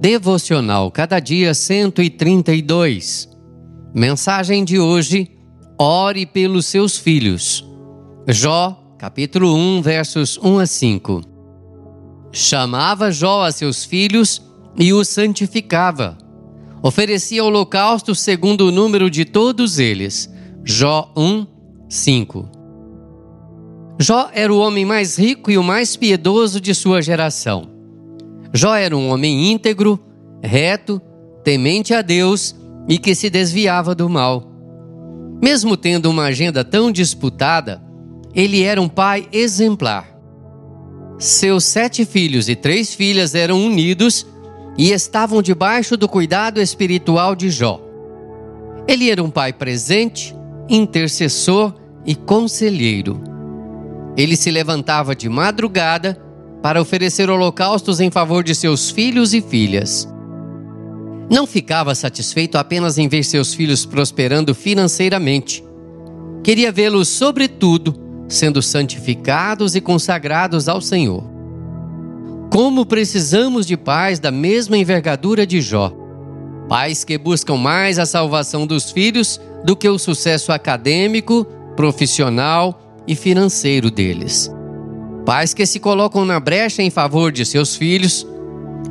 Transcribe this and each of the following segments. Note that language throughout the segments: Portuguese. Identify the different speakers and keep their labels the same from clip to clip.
Speaker 1: Devocional Cada Dia 132. Mensagem de hoje: Ore pelos seus filhos. Jó, capítulo 1, versos 1 a 5. Chamava Jó a seus filhos e os santificava. Oferecia holocausto segundo o número de todos eles. Jó 1, 5. Jó era o homem mais rico e o mais piedoso de sua geração. Jó era um homem íntegro, reto, temente a Deus e que se desviava do mal. Mesmo tendo uma agenda tão disputada, ele era um pai exemplar. Seus sete filhos e três filhas eram unidos e estavam debaixo do cuidado espiritual de Jó. Ele era um pai presente, intercessor e conselheiro. Ele se levantava de madrugada para oferecer holocaustos em favor de seus filhos e filhas. Não ficava satisfeito apenas em ver seus filhos prosperando financeiramente. Queria vê-los, sobretudo, sendo santificados e consagrados ao Senhor. Como precisamos de pais da mesma envergadura de Jó. Pais que buscam mais a salvação dos filhos do que o sucesso acadêmico, profissional e financeiro deles. Pais que se colocam na brecha em favor de seus filhos,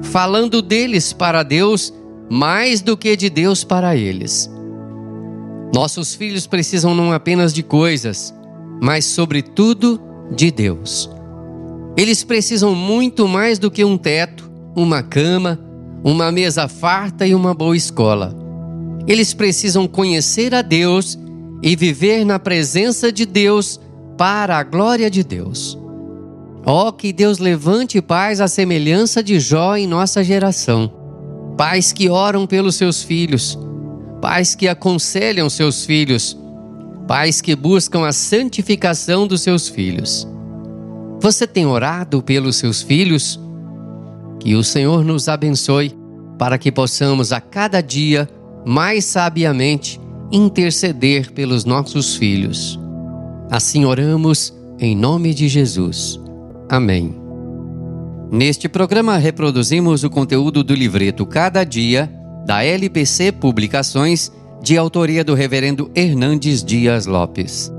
Speaker 1: falando deles para Deus mais do que de Deus para eles. Nossos filhos precisam não apenas de coisas, mas, sobretudo, de Deus. Eles precisam muito mais do que um teto, uma cama, uma mesa farta e uma boa escola. Eles precisam conhecer a Deus e viver na presença de Deus para a glória de Deus. Ó, oh, que Deus levante pais à semelhança de Jó em nossa geração. Pais que oram pelos seus filhos, pais que aconselham seus filhos, pais que buscam a santificação dos seus filhos. Você tem orado pelos seus filhos? Que o Senhor nos abençoe para que possamos a cada dia mais sabiamente interceder pelos nossos filhos. Assim oramos em nome de Jesus. Amém. Neste programa reproduzimos o conteúdo do livreto Cada Dia, da LPC Publicações, de autoria do Reverendo Hernandes Dias Lopes.